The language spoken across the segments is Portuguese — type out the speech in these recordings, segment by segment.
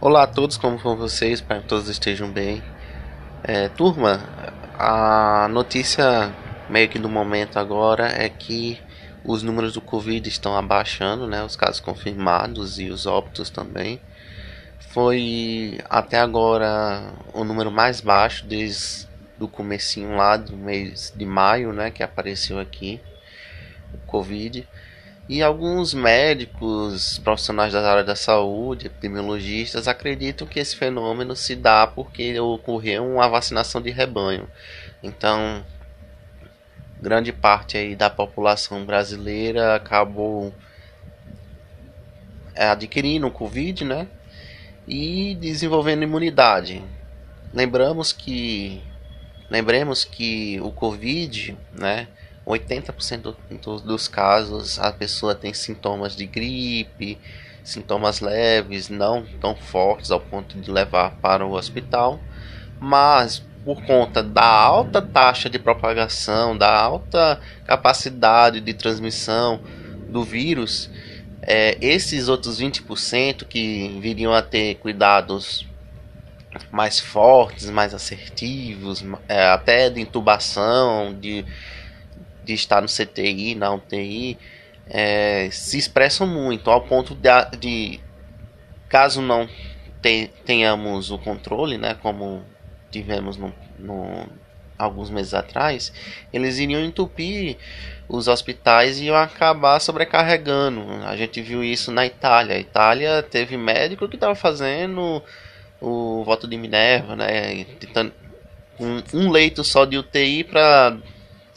Olá a todos, como vão vocês? Espero que todos estejam bem. É, turma, a notícia meio que do momento agora é que os números do Covid estão abaixando, né? Os casos confirmados e os óbitos também. Foi até agora o número mais baixo desde o comecinho lá do mês de maio, né? Que apareceu aqui o Covid. E alguns médicos, profissionais da área da saúde, epidemiologistas, acreditam que esse fenômeno se dá porque ocorreu uma vacinação de rebanho. Então, grande parte aí da população brasileira acabou é, adquirindo o Covid, né? E desenvolvendo imunidade. Lembramos que lembremos que o Covid, né? 80% dos casos a pessoa tem sintomas de gripe, sintomas leves, não tão fortes ao ponto de levar para o hospital, mas por conta da alta taxa de propagação, da alta capacidade de transmissão do vírus, é, esses outros 20% que viriam a ter cuidados mais fortes, mais assertivos, é, até de intubação, de de estar no CTI, na UTI, é, se expressam muito, ao ponto de, de caso não te, tenhamos o controle, né, como tivemos no, no, alguns meses atrás, eles iriam entupir os hospitais e iam acabar sobrecarregando. A gente viu isso na Itália. A Itália teve médico que estava fazendo o voto de Minerva, né, tentando um, um leito só de UTI para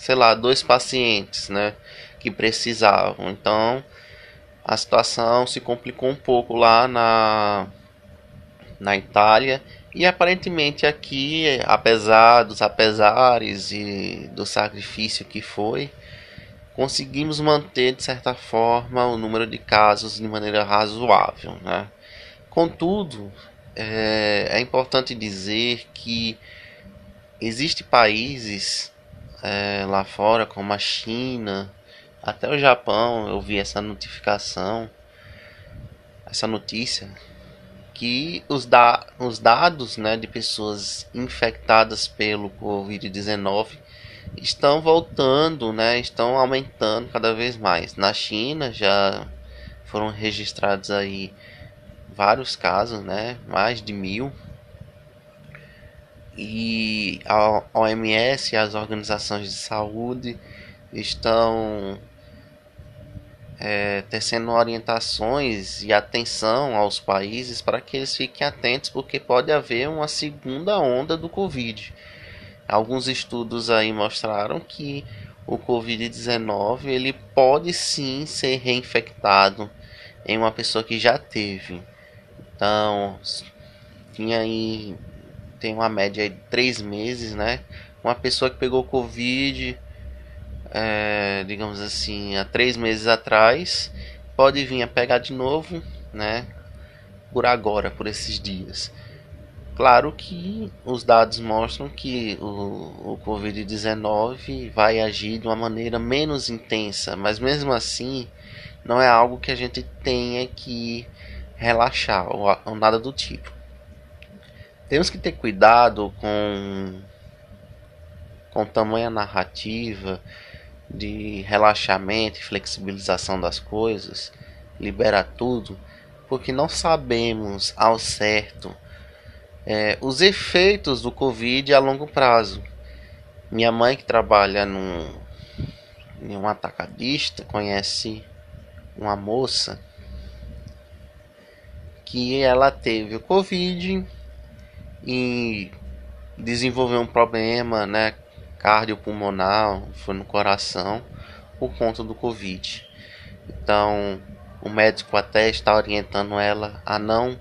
sei lá, dois pacientes, né, que precisavam. Então, a situação se complicou um pouco lá na na Itália e aparentemente aqui, apesar dos apesares e do sacrifício que foi, conseguimos manter de certa forma o número de casos de maneira razoável, né? Contudo, é, é importante dizer que existem países é, lá fora, como a China, até o Japão, eu vi essa notificação, essa notícia, que os, da os dados né, de pessoas infectadas pelo Covid-19 estão voltando, né, estão aumentando cada vez mais. Na China já foram registrados aí vários casos, né, mais de mil e a OMS e as organizações de saúde estão é, tecendo orientações e atenção aos países para que eles fiquem atentos, porque pode haver uma segunda onda do Covid. Alguns estudos aí mostraram que o Covid-19 ele pode sim ser reinfectado em uma pessoa que já teve. Então, tinha aí tem uma média de três meses, né? Uma pessoa que pegou Covid, é, digamos assim, há três meses atrás, pode vir a pegar de novo, né? Por agora, por esses dias. Claro que os dados mostram que o, o Covid-19 vai agir de uma maneira menos intensa, mas mesmo assim não é algo que a gente tenha que relaxar ou, ou nada do tipo. Temos que ter cuidado com com tamanha narrativa de relaxamento e flexibilização das coisas, liberar tudo, porque não sabemos ao certo é, os efeitos do Covid a longo prazo. Minha mãe que trabalha num, em um atacadista conhece uma moça que ela teve o Covid e desenvolveu um problema, né, cardiopulmonar, foi no coração por conta do Covid. Então, o médico até está orientando ela a não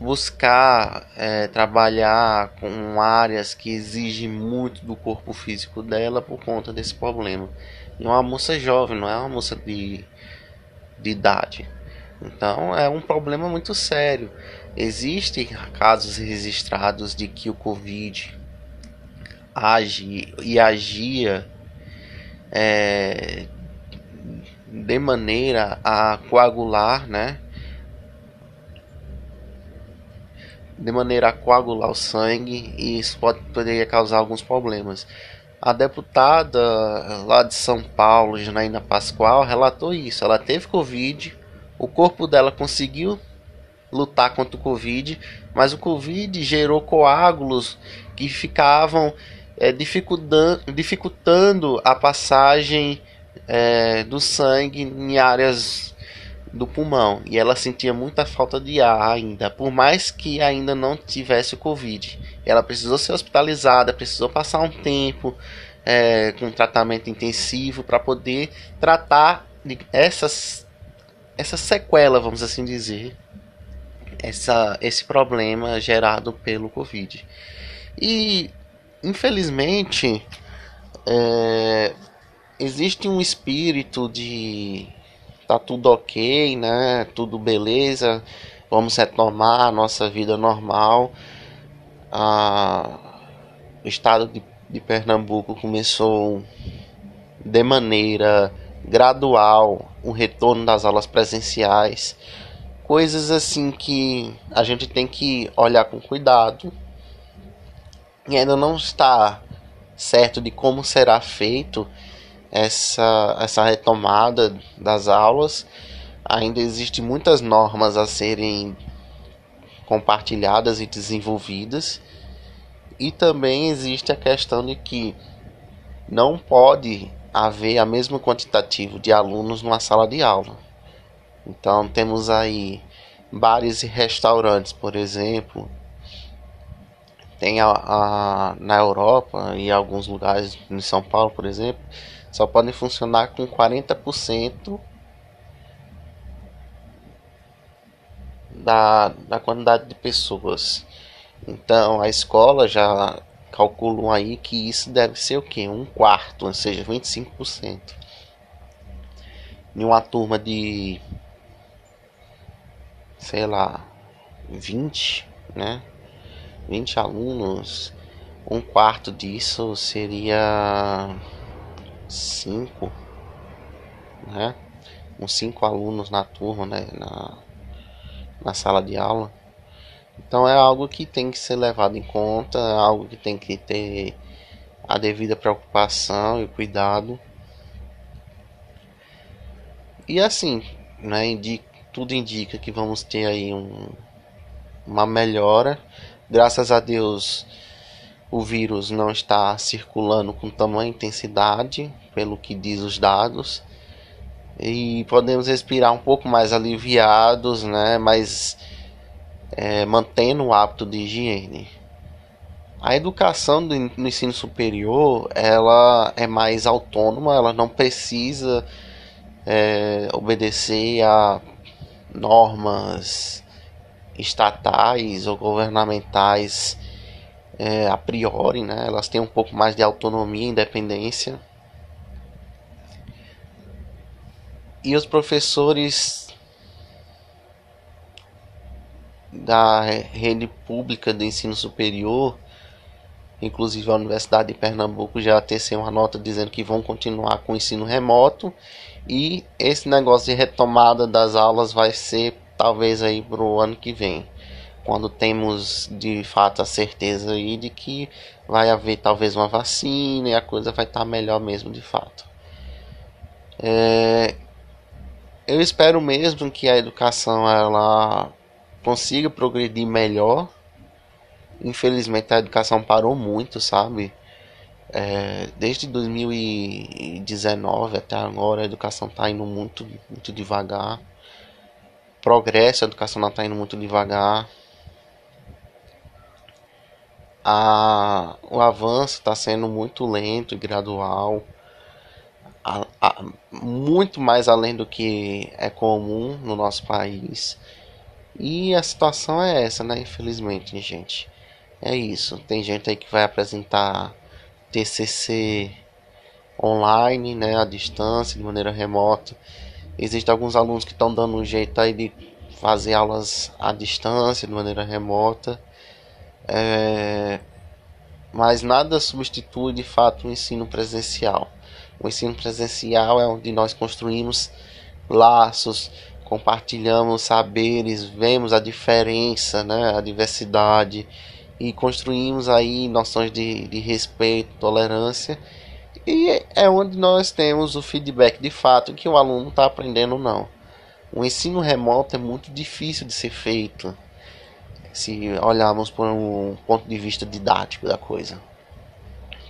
buscar é, trabalhar com áreas que exigem muito do corpo físico dela por conta desse problema. E uma moça jovem, não é uma moça de, de idade. Então é um problema muito sério. Existem casos registrados de que o Covid age e agia é, de maneira a coagular, né? de maneira a coagular o sangue e isso pode, poderia causar alguns problemas. A deputada lá de São Paulo, Janaína Pascoal, relatou isso. Ela teve Covid, o corpo dela conseguiu lutar contra o Covid, mas o Covid gerou coágulos que ficavam é, dificultando, a passagem é, do sangue em áreas do pulmão e ela sentia muita falta de ar ainda, por mais que ainda não tivesse o Covid. Ela precisou ser hospitalizada, precisou passar um tempo é, com tratamento intensivo para poder tratar essas essa sequela, vamos assim dizer, essa, esse problema gerado pelo Covid. E infelizmente é, existe um espírito de tá tudo ok, né? Tudo beleza, vamos retomar a nossa vida normal. Ah, o estado de, de Pernambuco começou de maneira gradual o retorno das aulas presenciais, coisas assim que a gente tem que olhar com cuidado. E ainda não está certo de como será feito essa, essa retomada das aulas. Ainda existem muitas normas a serem compartilhadas e desenvolvidas. E também existe a questão de que não pode haver a mesma quantitativo de alunos numa sala de aula. Então temos aí bares e restaurantes, por exemplo. Tem a, a, na Europa e alguns lugares em São Paulo, por exemplo, só podem funcionar com 40% da, da quantidade de pessoas. Então a escola já calculam aí que isso deve ser o que? Um quarto, ou seja, 25%. Em uma turma de sei lá 20, né? 20 alunos, um quarto disso seria cinco, né? Uns cinco alunos na turma, né? Na, na sala de aula. Então é algo que tem que ser levado em conta, é algo que tem que ter a devida preocupação e cuidado. E assim, né, tudo indica que vamos ter aí um, uma melhora. Graças a Deus, o vírus não está circulando com tamanha intensidade, pelo que diz os dados, e podemos respirar um pouco mais aliviados, né? Mas é, mantendo o hábito de higiene. A educação do, no ensino superior ela é mais autônoma, ela não precisa é, obedecer a normas estatais ou governamentais é, a priori, né? Elas têm um pouco mais de autonomia e independência. E os professores da rede pública de ensino superior, inclusive a Universidade de Pernambuco já teceu uma nota dizendo que vão continuar com o ensino remoto e esse negócio de retomada das aulas vai ser talvez aí para o ano que vem quando temos de fato a certeza aí de que vai haver talvez uma vacina e a coisa vai estar melhor mesmo de fato. É, eu espero mesmo que a educação ela consiga progredir melhor. Infelizmente a educação parou muito, sabe? É, desde 2019 até agora a educação está indo muito, muito devagar. Progresso, a educação está indo muito devagar a, o avanço está sendo muito lento e gradual, a, a, muito mais além do que é comum no nosso país. E a situação é essa, né? Infelizmente, gente. É isso. Tem gente aí que vai apresentar TCC online, né, à distância, de maneira remota. Existem alguns alunos que estão dando um jeito aí de fazer aulas à distância, de maneira remota. É, mas nada substitui de fato o ensino presencial. O ensino presencial é onde nós construímos laços, compartilhamos saberes, vemos a diferença, né, a diversidade e construímos aí noções de, de respeito, tolerância e é onde nós temos o feedback de fato que o aluno está aprendendo ou não. O ensino remoto é muito difícil de ser feito se olharmos por um ponto de vista didático da coisa.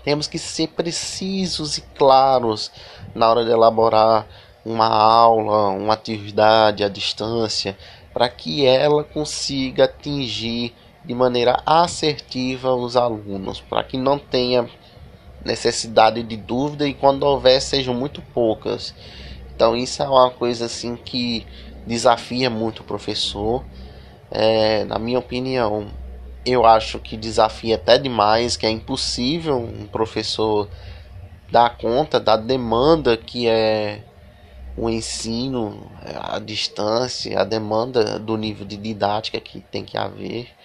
Temos que ser precisos e claros na hora de elaborar uma aula, uma atividade à distância, para que ela consiga atingir de maneira assertiva os alunos, para que não tenha necessidade de dúvida e quando houver sejam muito poucas. Então isso é uma coisa assim que desafia muito o professor. É, na minha opinião, eu acho que desafia até demais, que é impossível um professor dar conta da demanda que é o ensino à distância, a demanda do nível de didática que tem que haver.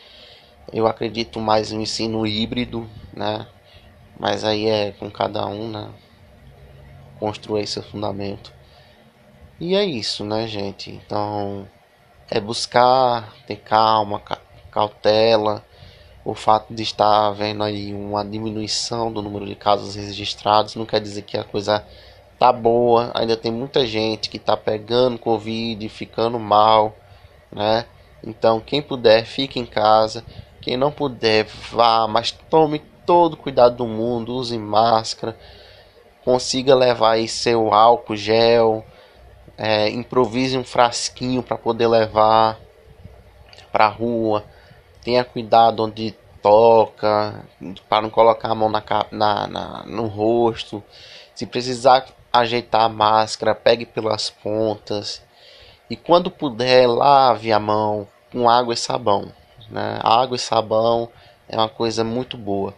Eu acredito mais no ensino híbrido, né? Mas aí é com cada um, né? Construir seu fundamento. E é isso, né, gente? Então, é buscar ter calma, cautela. O fato de estar vendo aí uma diminuição do número de casos registrados não quer dizer que a coisa tá boa. Ainda tem muita gente que tá pegando Covid, ficando mal, né? Então, quem puder, fique em casa. Quem não puder, vá, mas tome todo o cuidado do mundo, use máscara, consiga levar aí seu álcool gel, é, improvise um frasquinho para poder levar para rua, tenha cuidado onde toca, para não colocar a mão na, na, na, no rosto, se precisar ajeitar a máscara, pegue pelas pontas. E quando puder lave a mão com água e sabão, né? Água e sabão é uma coisa muito boa.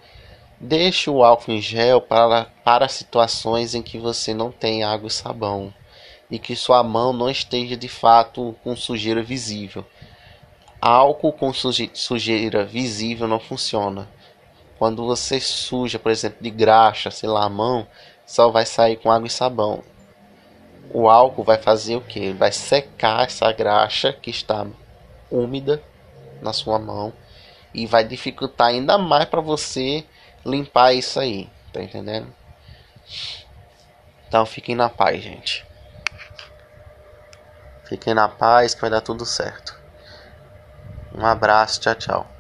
Deixe o álcool em gel para, para situações em que você não tem água e sabão e que sua mão não esteja de fato com sujeira visível. Álcool com sujeira visível não funciona. Quando você suja, por exemplo, de graxa, sei lá, a mão, só vai sair com água e sabão. O álcool vai fazer o que? Vai secar essa graxa que está úmida na sua mão e vai dificultar ainda mais para você limpar isso aí, tá entendendo? Então fiquem na paz, gente. Fiquem na paz que vai dar tudo certo. Um abraço, tchau, tchau.